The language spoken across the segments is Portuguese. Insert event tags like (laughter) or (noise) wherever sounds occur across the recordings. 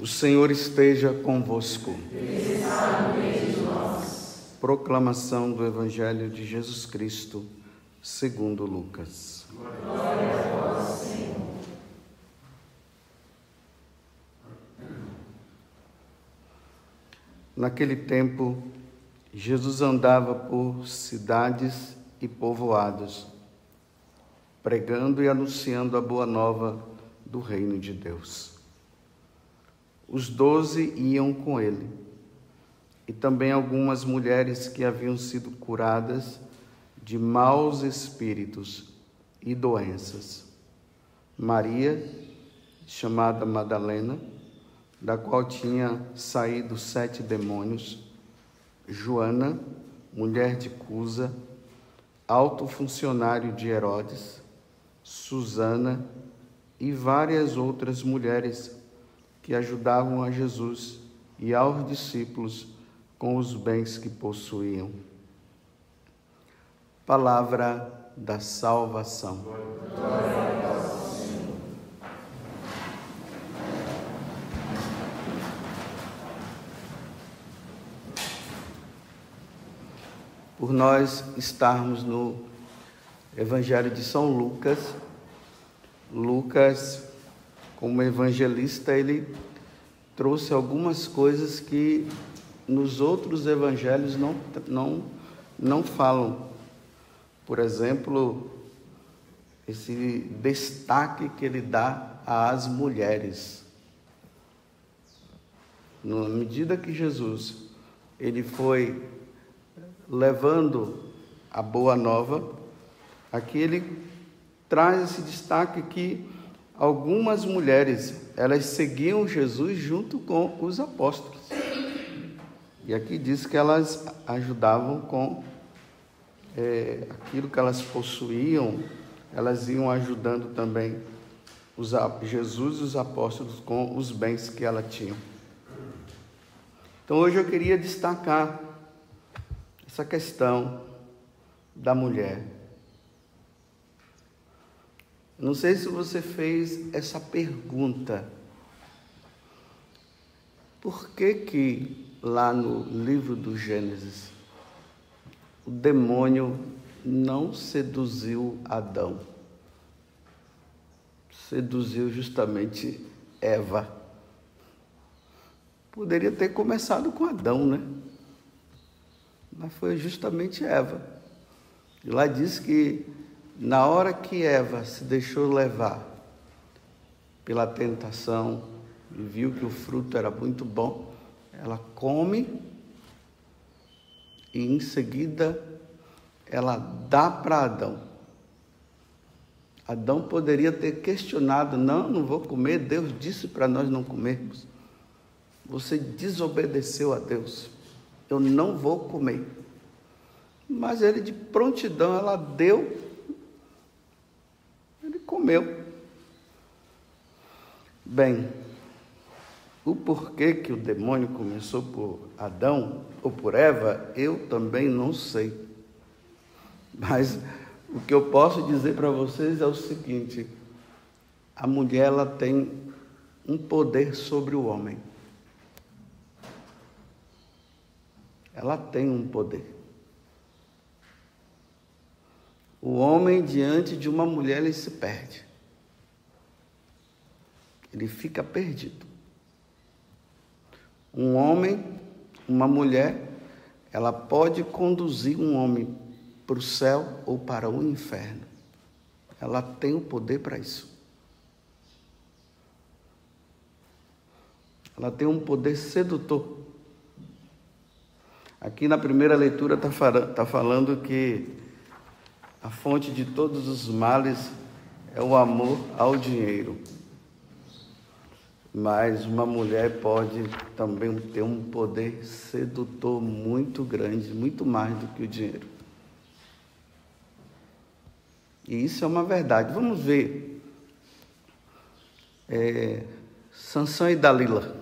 O Senhor esteja convosco. Proclamação do Evangelho de Jesus Cristo, segundo Lucas. Naquele tempo, Jesus andava por cidades e povoados, pregando e anunciando a boa nova do reino de Deus. Os doze iam com ele, e também algumas mulheres que haviam sido curadas de maus espíritos e doenças. Maria, chamada Madalena, da qual tinha saído sete demônios, Joana, mulher de Cusa, alto funcionário de Herodes, Susana e várias outras mulheres que ajudavam a Jesus e aos discípulos com os bens que possuíam. Palavra da salvação. Por nós estarmos no Evangelho de São Lucas, Lucas como evangelista, ele trouxe algumas coisas que nos outros evangelhos não, não, não falam. Por exemplo, esse destaque que ele dá às mulheres. Na medida que Jesus ele foi levando a boa nova, aqui ele traz esse destaque que algumas mulheres, elas seguiam Jesus junto com os apóstolos. E aqui diz que elas ajudavam com é, aquilo que elas possuíam, elas iam ajudando também os, Jesus e os apóstolos com os bens que ela tinha. Então hoje eu queria destacar essa questão da mulher. Não sei se você fez essa pergunta. Por que que lá no livro do Gênesis o demônio não seduziu Adão? Seduziu justamente Eva. Poderia ter começado com Adão, né? Mas foi justamente Eva. E lá diz que na hora que Eva se deixou levar pela tentação e viu que o fruto era muito bom, ela come e em seguida ela dá para Adão. Adão poderia ter questionado: não, não vou comer, Deus disse para nós não comermos. Você desobedeceu a Deus, eu não vou comer. Mas ele de prontidão, ela deu comeu. Bem, o porquê que o demônio começou por Adão ou por Eva, eu também não sei. Mas o que eu posso dizer para vocês é o seguinte: a mulher ela tem um poder sobre o homem. Ela tem um poder. O homem diante de uma mulher ele se perde. Ele fica perdido. Um homem, uma mulher, ela pode conduzir um homem para o céu ou para o inferno. Ela tem o poder para isso. Ela tem um poder sedutor. Aqui na primeira leitura está tá falando que a fonte de todos os males é o amor ao dinheiro. Mas uma mulher pode também ter um poder sedutor muito grande, muito mais do que o dinheiro. E isso é uma verdade. Vamos ver. É, Sansão e Dalila.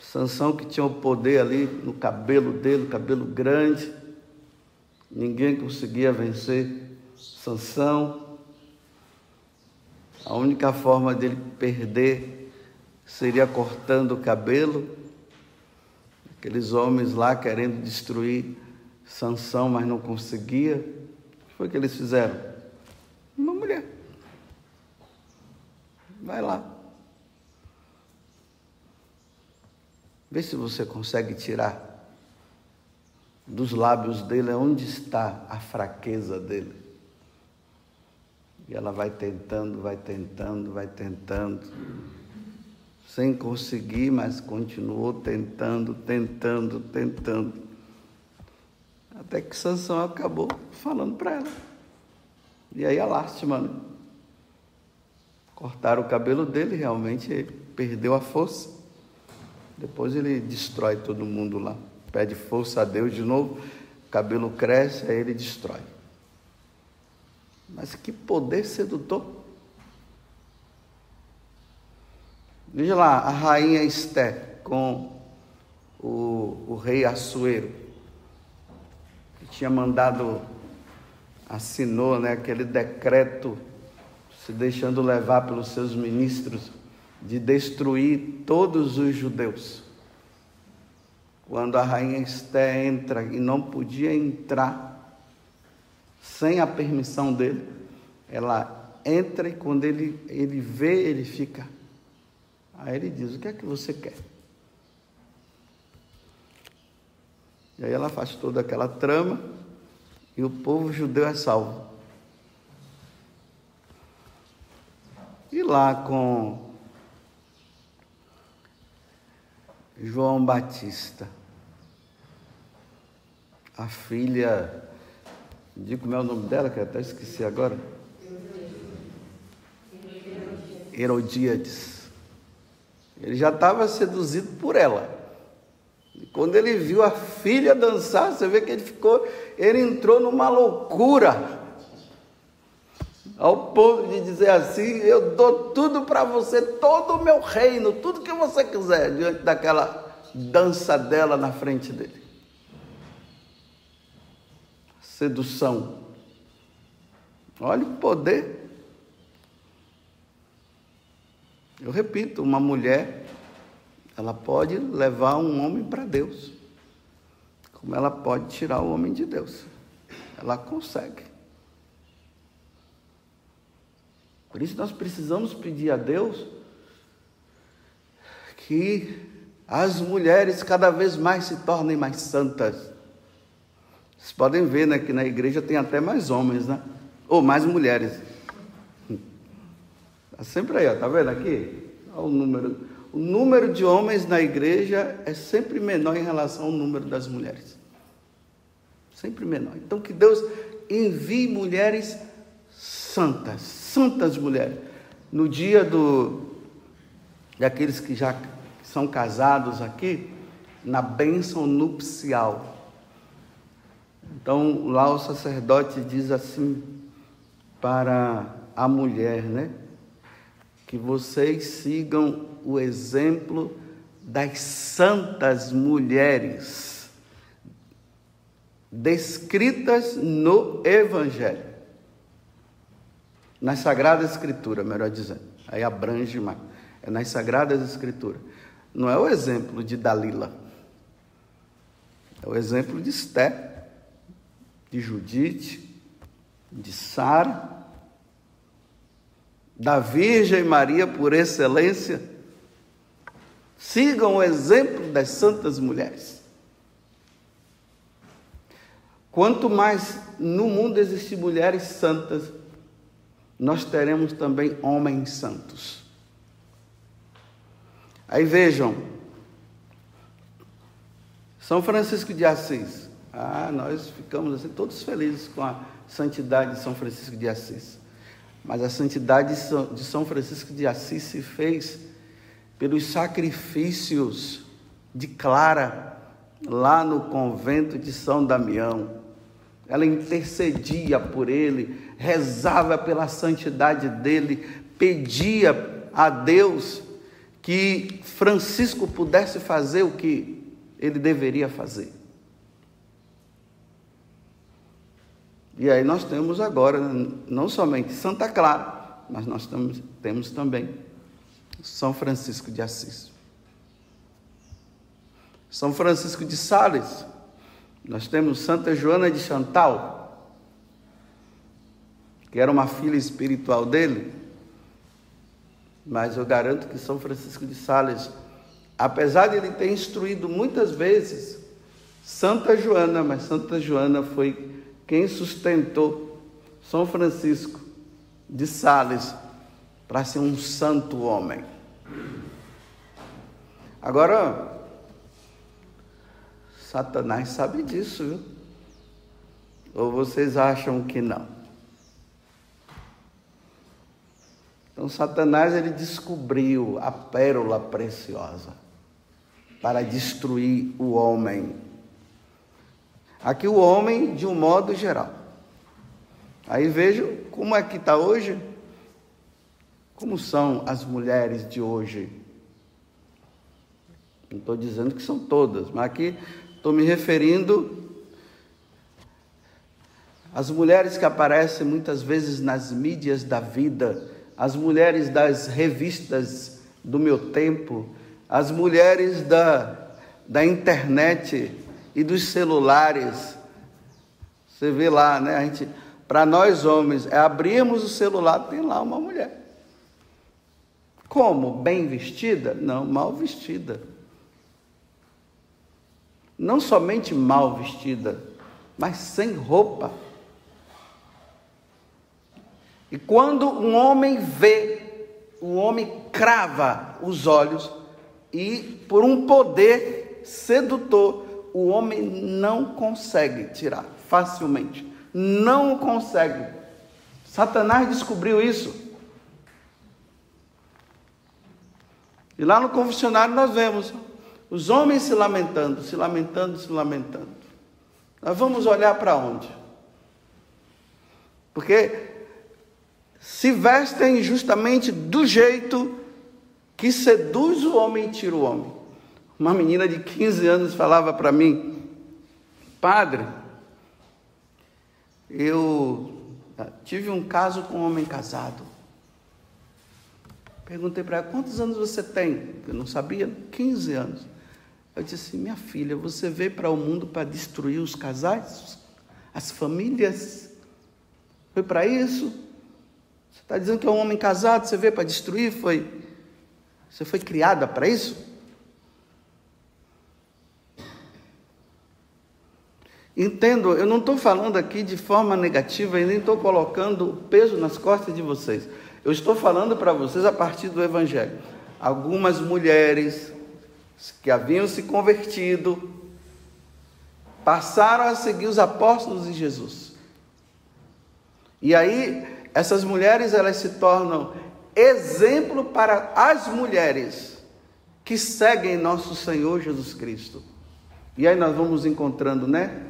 Sansão que tinha o poder ali no cabelo dele, cabelo grande Ninguém conseguia vencer Sansão. a única forma dele perder seria cortando o cabelo. Aqueles homens lá querendo destruir Sansão, mas não conseguia. O que foi que eles fizeram? Uma mulher. Vai lá. Vê se você consegue tirar dos lábios dele onde está a fraqueza dele. E ela vai tentando, vai tentando, vai tentando, sem conseguir, mas continuou tentando, tentando, tentando. Até que Sansão acabou falando para ela. E aí a lástima, né? Cortaram o cabelo dele, realmente perdeu a força. Depois ele destrói todo mundo lá. Pede força a Deus de novo, cabelo cresce, aí ele destrói. Mas que poder sedutor! Veja lá, a rainha Esté com o, o rei Assuero, que tinha mandado, assinou né, aquele decreto, se deixando levar pelos seus ministros, de destruir todos os judeus. Quando a rainha Esté entra e não podia entrar sem a permissão dele, ela entra e quando ele, ele vê, ele fica. Aí ele diz: O que é que você quer? E aí ela faz toda aquela trama e o povo judeu é salvo. E lá com João Batista, a filha Digo como é o nome dela, que eu até esqueci agora. Herodíades. Ele já estava seduzido por ela. E quando ele viu a filha dançar, você vê que ele ficou, ele entrou numa loucura. Ao ponto de dizer assim: Eu dou tudo para você, todo o meu reino, tudo que você quiser, diante daquela dança dela na frente dele sedução. Olha o poder. Eu repito, uma mulher, ela pode levar um homem para Deus, como ela pode tirar o homem de Deus. Ela consegue. Por isso nós precisamos pedir a Deus que as mulheres cada vez mais se tornem mais santas vocês podem ver né, que na igreja tem até mais homens, né? Ou mais mulheres. Está sempre aí, ó, tá vendo aqui? Olha o número. O número de homens na igreja é sempre menor em relação ao número das mulheres. Sempre menor. Então que Deus envie mulheres santas, santas mulheres. No dia do daqueles que já são casados aqui, na bênção nupcial. Então, lá o sacerdote diz assim para a mulher, né? Que vocês sigam o exemplo das santas mulheres descritas no Evangelho. Na Sagrada Escritura, melhor dizendo. Aí abrange mais. É nas Sagradas Escrituras. Não é o exemplo de Dalila. É o exemplo de Esté de Judite, de Sara, da Virgem Maria por excelência. Sigam o exemplo das santas mulheres. Quanto mais no mundo existir mulheres santas, nós teremos também homens santos. Aí vejam, São Francisco de Assis, ah, nós ficamos assim, todos felizes com a santidade de São Francisco de Assis. Mas a santidade de São Francisco de Assis se fez pelos sacrifícios de Clara, lá no convento de São Damião. Ela intercedia por ele, rezava pela santidade dele, pedia a Deus que Francisco pudesse fazer o que ele deveria fazer. E aí nós temos agora não somente Santa Clara, mas nós temos, temos também São Francisco de Assis. São Francisco de Sales, nós temos Santa Joana de Chantal, que era uma filha espiritual dele, mas eu garanto que São Francisco de Sales, apesar de ele ter instruído muitas vezes Santa Joana, mas Santa Joana foi quem sustentou São Francisco de Sales para ser um santo homem. Agora, Satanás sabe disso, viu? Ou vocês acham que não? Então Satanás ele descobriu a pérola preciosa para destruir o homem. Aqui o homem de um modo geral. Aí vejo como é que está hoje, como são as mulheres de hoje. Não estou dizendo que são todas, mas aqui Estou me referindo às mulheres que aparecem muitas vezes nas mídias da vida, as mulheres das revistas do meu tempo, as mulheres da, da internet e dos celulares. Você vê lá, né? A gente, para nós homens, é abrirmos o celular, tem lá uma mulher. Como? Bem vestida? Não, mal vestida não somente mal vestida, mas sem roupa. E quando um homem vê, o homem crava os olhos e por um poder sedutor, o homem não consegue tirar facilmente. Não consegue. Satanás descobriu isso. E lá no confessionário nós vemos os homens se lamentando, se lamentando, se lamentando. Nós vamos olhar para onde? Porque se vestem justamente do jeito que seduz o homem e tira o homem. Uma menina de 15 anos falava para mim, padre, eu tive um caso com um homem casado. Perguntei para ela, quantos anos você tem? Eu não sabia, 15 anos. Eu disse assim: minha filha, você veio para o mundo para destruir os casais, as famílias? Foi para isso? Você está dizendo que é um homem casado, você veio para destruir? Foi? Você foi criada para isso? Entendo, eu não estou falando aqui de forma negativa e nem estou colocando peso nas costas de vocês. Eu estou falando para vocês a partir do Evangelho. Algumas mulheres, que haviam se convertido, passaram a seguir os apóstolos de Jesus. E aí, essas mulheres elas se tornam exemplo para as mulheres que seguem nosso Senhor Jesus Cristo. E aí nós vamos encontrando, né?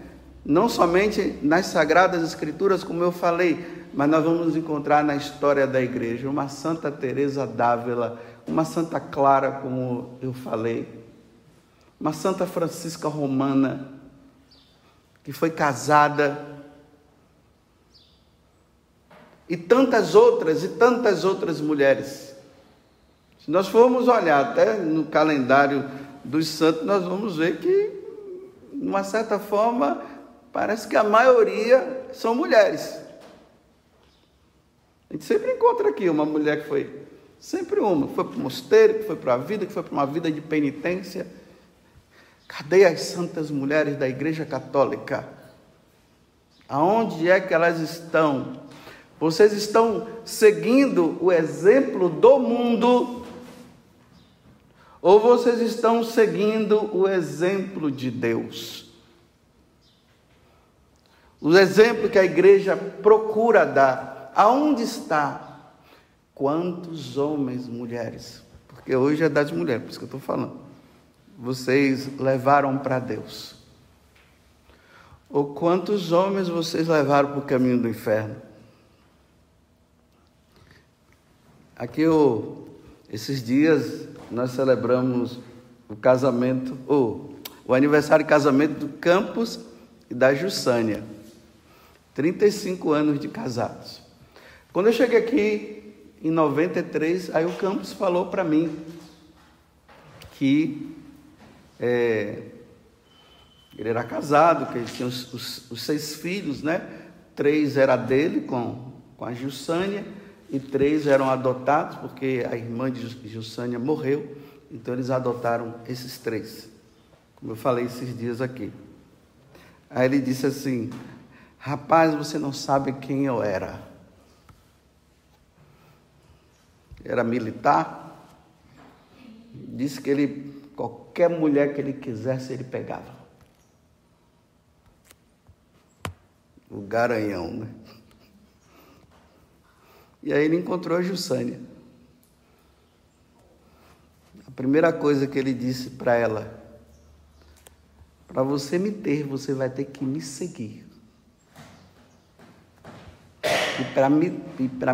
Não somente nas sagradas escrituras, como eu falei, mas nós vamos encontrar na história da igreja uma Santa Teresa d'Ávila, uma Santa Clara, como eu falei, uma Santa Francisca Romana, que foi casada, e tantas outras, e tantas outras mulheres. Se nós formos olhar até no calendário dos santos, nós vamos ver que, de uma certa forma, parece que a maioria são mulheres. A gente sempre encontra aqui uma mulher que foi, sempre uma, que foi para o mosteiro, que foi para a vida, que foi para uma vida de penitência Cadê as santas mulheres da Igreja Católica? Aonde é que elas estão? Vocês estão seguindo o exemplo do mundo ou vocês estão seguindo o exemplo de Deus? O exemplo que a igreja procura dar. Aonde está? Quantos homens, mulheres? Porque hoje é das mulheres, por isso que eu estou falando vocês levaram para Deus? Ou quantos homens vocês levaram para o caminho do inferno? Aqui, esses dias, nós celebramos o casamento, o aniversário de casamento do Campos e da Jussânia. 35 anos de casados. Quando eu cheguei aqui, em 93, aí o Campos falou para mim que é, ele era casado, que ele tinha os, os, os, seis filhos, né? Três era dele com, com a Gilsânia e três eram adotados, porque a irmã de Gilsânia morreu, então eles adotaram esses três, como eu falei esses dias aqui. Aí ele disse assim: Rapaz, você não sabe quem eu era. Era militar. Disse que ele, qualquer mulher que ele quisesse, ele pegava. O garanhão, né? E aí ele encontrou a Jussânia. A primeira coisa que ele disse para ela: Para você me ter, você vai ter que me seguir. E para me,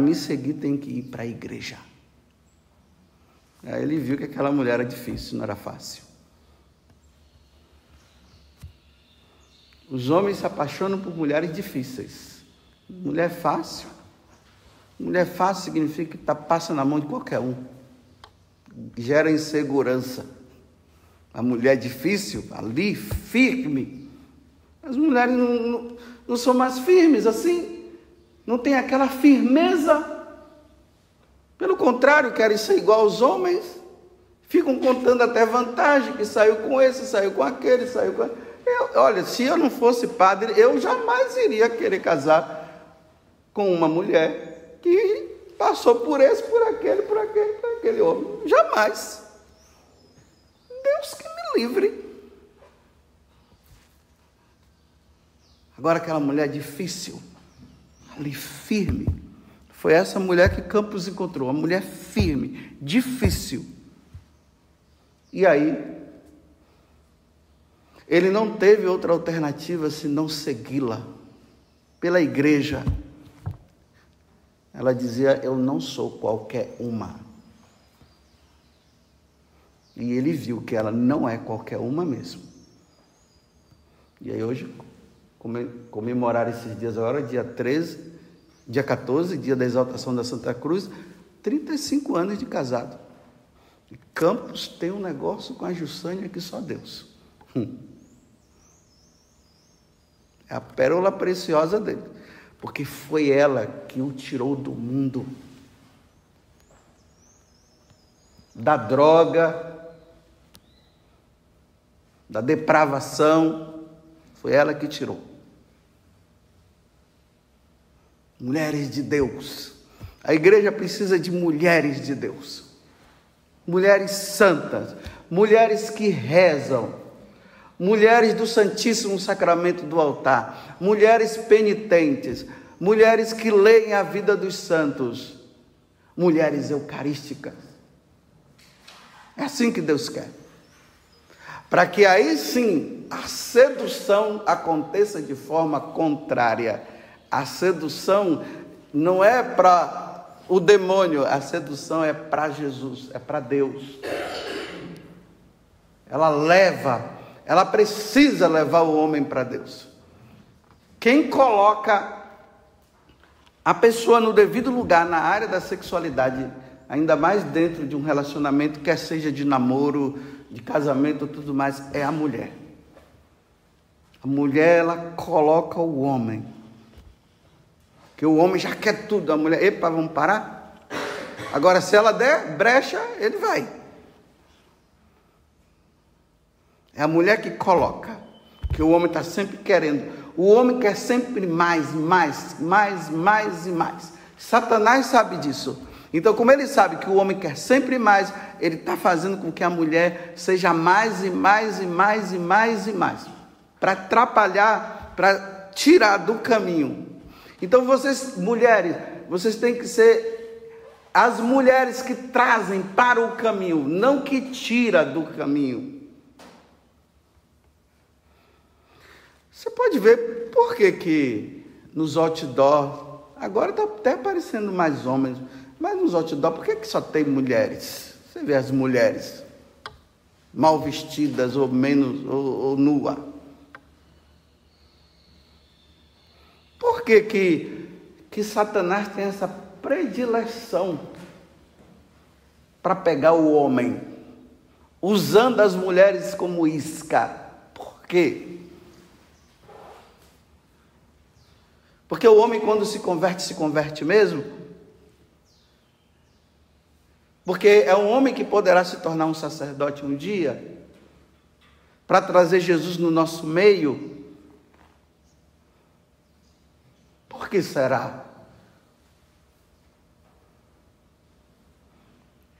me seguir, tem que ir para a igreja. Aí ele viu que aquela mulher era difícil, não era fácil. Os homens se apaixonam por mulheres difíceis. Mulher fácil Mulher fácil significa que tá, passa na mão de qualquer um. Gera insegurança. A mulher difícil, ali, firme. As mulheres não, não, não são mais firmes assim. Não tem aquela firmeza. Pelo contrário, querem ser igual aos homens. Ficam contando até vantagem, que saiu com esse, saiu com aquele, saiu com. Eu, olha, se eu não fosse padre, eu jamais iria querer casar com uma mulher que passou por esse, por aquele, por aquele, por aquele homem. Jamais. Deus que me livre. Agora aquela mulher difícil, ali firme. Foi essa mulher que Campos encontrou, uma mulher firme, difícil. E aí, ele não teve outra alternativa senão segui-la pela igreja. Ela dizia: Eu não sou qualquer uma. E ele viu que ela não é qualquer uma mesmo. E aí hoje, comemorar esses dias agora, dia 13, dia 14, dia da exaltação da Santa Cruz, 35 anos de casado. E Campos tem um negócio com a Jussânia que só Deus. Hum. É a pérola preciosa dele porque foi ela que o tirou do mundo da droga, da depravação, foi ela que tirou. Mulheres de Deus. A igreja precisa de mulheres de Deus. Mulheres santas, mulheres que rezam, mulheres do Santíssimo Sacramento do altar, mulheres penitentes, mulheres que leem a vida dos santos, mulheres eucarísticas. É assim que Deus quer. Para que aí sim a sedução aconteça de forma contrária. A sedução não é para o demônio, a sedução é para Jesus, é para Deus. Ela leva ela precisa levar o homem para Deus. Quem coloca a pessoa no devido lugar na área da sexualidade, ainda mais dentro de um relacionamento, quer seja de namoro, de casamento, tudo mais, é a mulher. A mulher, ela coloca o homem. Que o homem já quer tudo. A mulher, epa, vamos parar? Agora, se ela der brecha, ele vai. É a mulher que coloca, que o homem está sempre querendo. O homem quer sempre mais, mais, mais, mais e mais. Satanás sabe disso. Então, como ele sabe que o homem quer sempre mais, ele está fazendo com que a mulher seja mais e mais e mais e mais e mais, para atrapalhar, para tirar do caminho. Então, vocês, mulheres, vocês têm que ser as mulheres que trazem para o caminho, não que tira do caminho. Você pode ver por que, que nos outdoor, agora está até aparecendo mais homens, mas nos outdoor, por que, que só tem mulheres? Você vê as mulheres mal vestidas ou menos, ou, ou nua. Por que, que, que Satanás tem essa predileção para pegar o homem, usando as mulheres como isca. Por quê? Porque o homem, quando se converte, se converte mesmo. Porque é um homem que poderá se tornar um sacerdote um dia, para trazer Jesus no nosso meio. Por que será?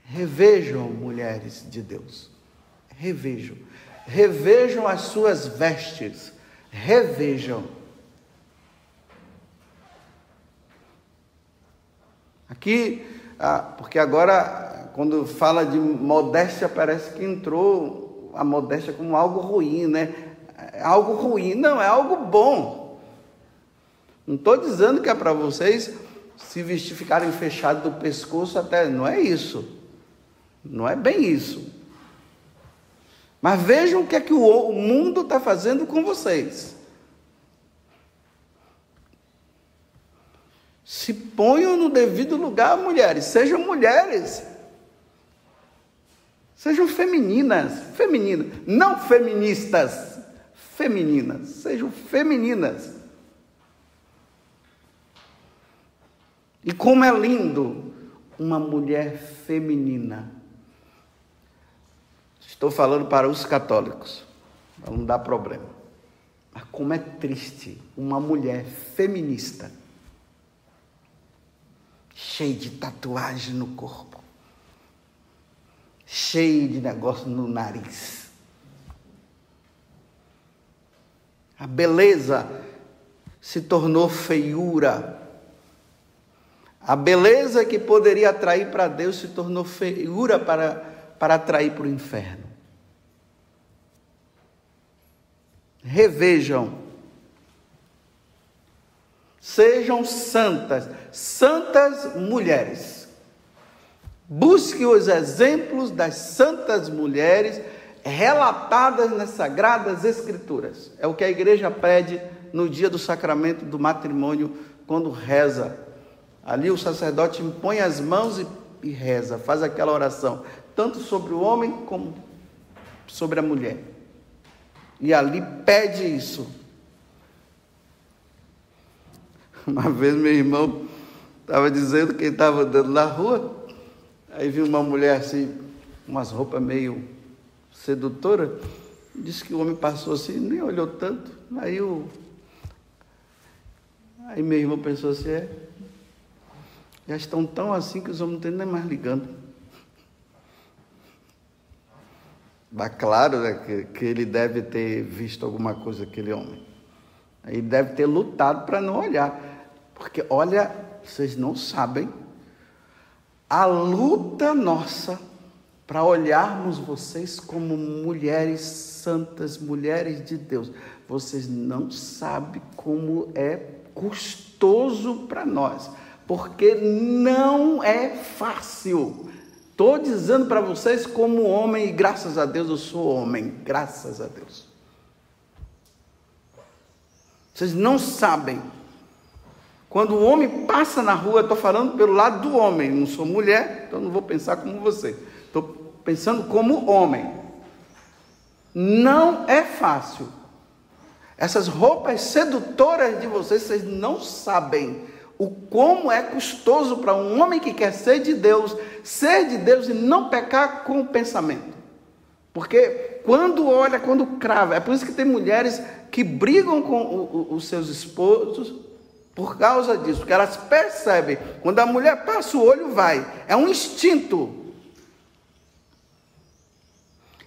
Revejam, mulheres de Deus, revejam, revejam as suas vestes, revejam. Aqui, ah, porque agora, quando fala de modéstia, parece que entrou a modéstia como algo ruim, né? É algo ruim, não, é algo bom. Não estou dizendo que é para vocês se vestir, ficarem fechados do pescoço até, não é isso. Não é bem isso. Mas vejam o que é que o mundo está fazendo com vocês. Se ponham no devido lugar, mulheres. Sejam mulheres. Sejam femininas. Femininas. Não feministas. Femininas. Sejam femininas. E como é lindo uma mulher feminina. Estou falando para os católicos, não dá problema. Mas como é triste uma mulher feminista, cheia de tatuagem no corpo, cheia de negócio no nariz. A beleza se tornou feiura. A beleza que poderia atrair para Deus se tornou feiura para, para atrair para o inferno. revejam. Sejam santas, santas mulheres. Busque os exemplos das santas mulheres relatadas nas Sagradas Escrituras. É o que a igreja pede no dia do sacramento do matrimônio, quando reza. Ali o sacerdote impõe as mãos e, e reza, faz aquela oração, tanto sobre o homem como sobre a mulher. E ali pede isso. (laughs) Uma vez meu irmão estava dizendo que estava andando na rua, aí viu uma mulher assim, umas roupas meio sedutora, disse que o homem passou assim, nem olhou tanto. Aí o Aí meu irmão pensou assim, é, já estão tão assim que os homens não estão nem mais ligando. Mas claro né, que, que ele deve ter visto alguma coisa, aquele homem. Ele deve ter lutado para não olhar. Porque, olha, vocês não sabem a luta nossa para olharmos vocês como mulheres santas, mulheres de Deus. Vocês não sabem como é custoso para nós, porque não é fácil. Estou dizendo para vocês como homem, e graças a Deus eu sou homem, graças a Deus. Vocês não sabem. Quando o homem passa na rua, estou falando pelo lado do homem, não sou mulher, então não vou pensar como você. Estou pensando como homem. Não é fácil. Essas roupas sedutoras de vocês, vocês não sabem o como é custoso para um homem que quer ser de Deus, ser de Deus e não pecar com o pensamento. Porque quando olha, quando crava, é por isso que tem mulheres que brigam com o, o, os seus esposos por causa disso, porque elas percebem, quando a mulher passa o olho, vai, é um instinto.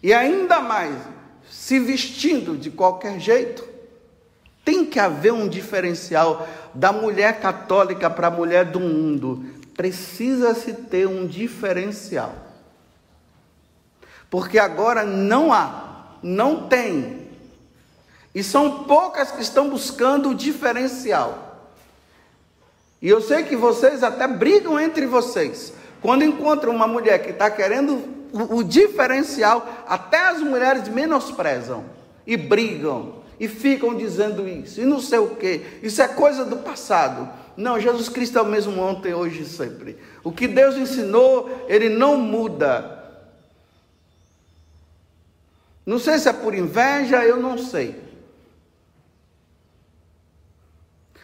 E ainda mais, se vestindo de qualquer jeito, tem que haver um diferencial da mulher católica para a mulher do mundo. Precisa-se ter um diferencial. Porque agora não há, não tem. E são poucas que estão buscando o diferencial. E eu sei que vocês até brigam entre vocês. Quando encontram uma mulher que está querendo o, o diferencial, até as mulheres menosprezam e brigam e ficam dizendo isso, e não sei o que, isso é coisa do passado. Não, Jesus Cristo é o mesmo ontem, hoje e sempre. O que Deus ensinou, ele não muda. Não sei se é por inveja, eu não sei.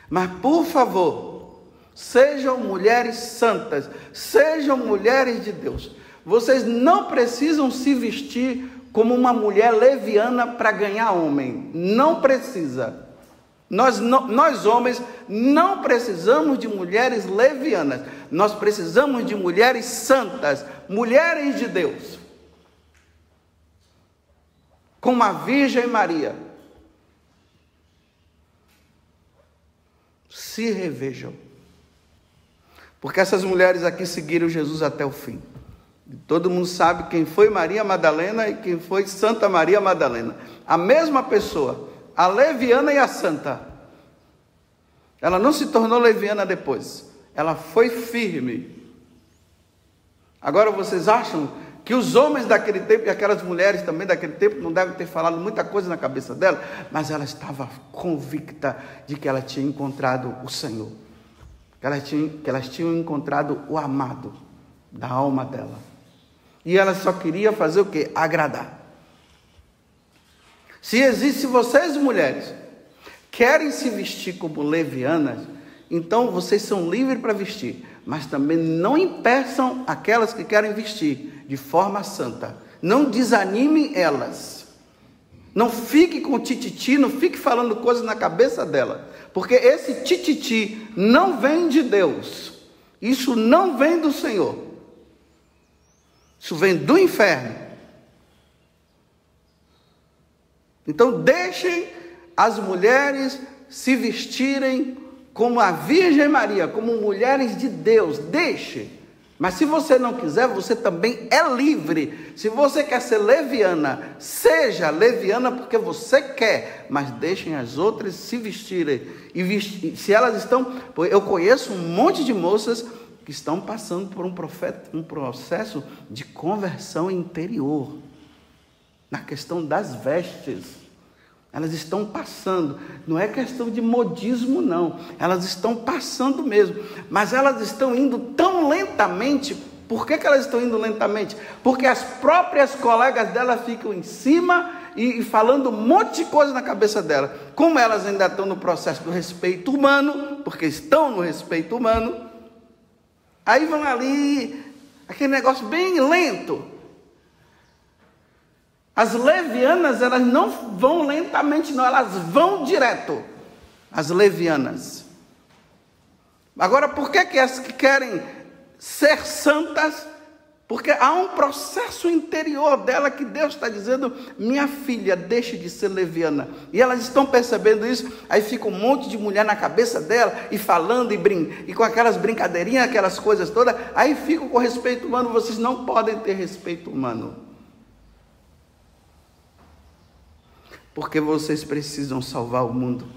Mas por favor, sejam mulheres santas, sejam mulheres de Deus. Vocês não precisam se vestir como uma mulher leviana para ganhar homem. Não precisa. Nós, nós homens não precisamos de mulheres levianas. Nós precisamos de mulheres santas, mulheres de Deus. Como a Virgem Maria. Se revejam. Porque essas mulheres aqui seguiram Jesus até o fim. Todo mundo sabe quem foi Maria Madalena e quem foi Santa Maria Madalena. A mesma pessoa, a leviana e a santa. Ela não se tornou leviana depois. Ela foi firme. Agora vocês acham que os homens daquele tempo e aquelas mulheres também daquele tempo não devem ter falado muita coisa na cabeça dela, mas ela estava convicta de que ela tinha encontrado o Senhor, que, ela tinha, que elas tinham encontrado o amado da alma dela. E ela só queria fazer o que? Agradar. Se existe, vocês mulheres querem se vestir como levianas, então vocês são livres para vestir, mas também não impeçam aquelas que querem vestir de forma santa. Não desanimem elas. Não fique com tititi, não fique falando coisas na cabeça dela, porque esse tititi não vem de Deus. Isso não vem do Senhor. Isso vem do inferno. Então, deixem as mulheres se vestirem como a Virgem Maria, como mulheres de Deus. Deixe. Mas se você não quiser, você também é livre. Se você quer ser leviana, seja leviana porque você quer, mas deixem as outras se vestirem. E se elas estão, eu conheço um monte de moças que estão passando por um, profeta, um processo de conversão interior, na questão das vestes. Elas estão passando, não é questão de modismo, não, elas estão passando mesmo, mas elas estão indo tão lentamente. Por que, que elas estão indo lentamente? Porque as próprias colegas dela ficam em cima e, falando um monte de coisa na cabeça dela. Como elas ainda estão no processo do respeito humano, porque estão no respeito humano, Aí vão ali, aquele negócio bem lento. As levianas, elas não vão lentamente, não, elas vão direto. As levianas. Agora, por que, que as que querem ser santas porque há um processo interior dela que Deus está dizendo: minha filha, deixe de ser leviana. E elas estão percebendo isso, aí fica um monte de mulher na cabeça dela, e falando e, brin e com aquelas brincadeirinhas, aquelas coisas todas, aí ficam com respeito humano. Vocês não podem ter respeito humano. Porque vocês precisam salvar o mundo.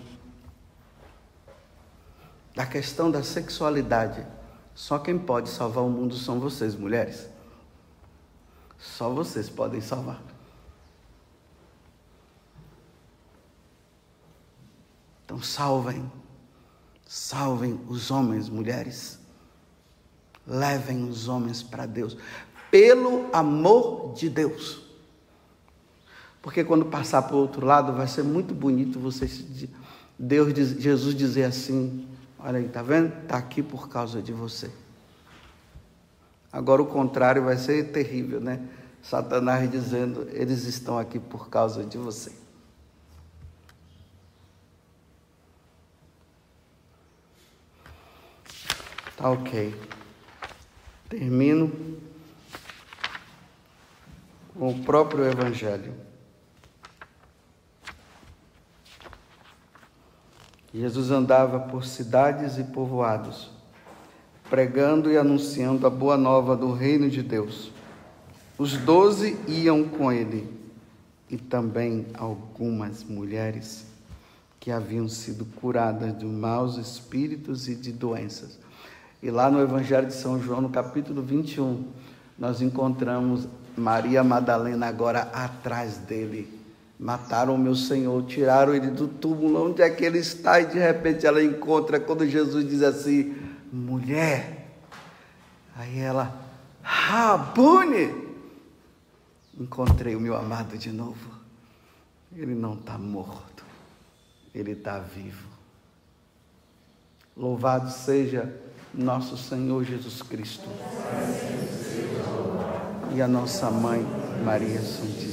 Da questão da sexualidade, só quem pode salvar o mundo são vocês, mulheres. Só vocês podem salvar. Então salvem, salvem os homens, mulheres. Levem os homens para Deus, pelo amor de Deus. Porque quando passar para o outro lado, vai ser muito bonito você Deus, Jesus dizer assim: Olha aí, tá vendo? Está aqui por causa de você. Agora o contrário vai ser terrível, né? Satanás dizendo: eles estão aqui por causa de você. Tá ok. Termino com o próprio Evangelho. Jesus andava por cidades e povoados pregando e anunciando a boa nova do reino de Deus. Os doze iam com ele e também algumas mulheres que haviam sido curadas de maus espíritos e de doenças. E lá no Evangelho de São João, no capítulo 21, nós encontramos Maria Madalena agora atrás dele, Mataram o meu Senhor, tiraram ele do túmulo, onde é que ele está? E de repente ela encontra, quando Jesus diz assim: mulher. Aí ela, Rabune, encontrei o meu amado de novo. Ele não está morto, ele está vivo. Louvado seja nosso Senhor Jesus Cristo e a nossa mãe Maria Santíssima.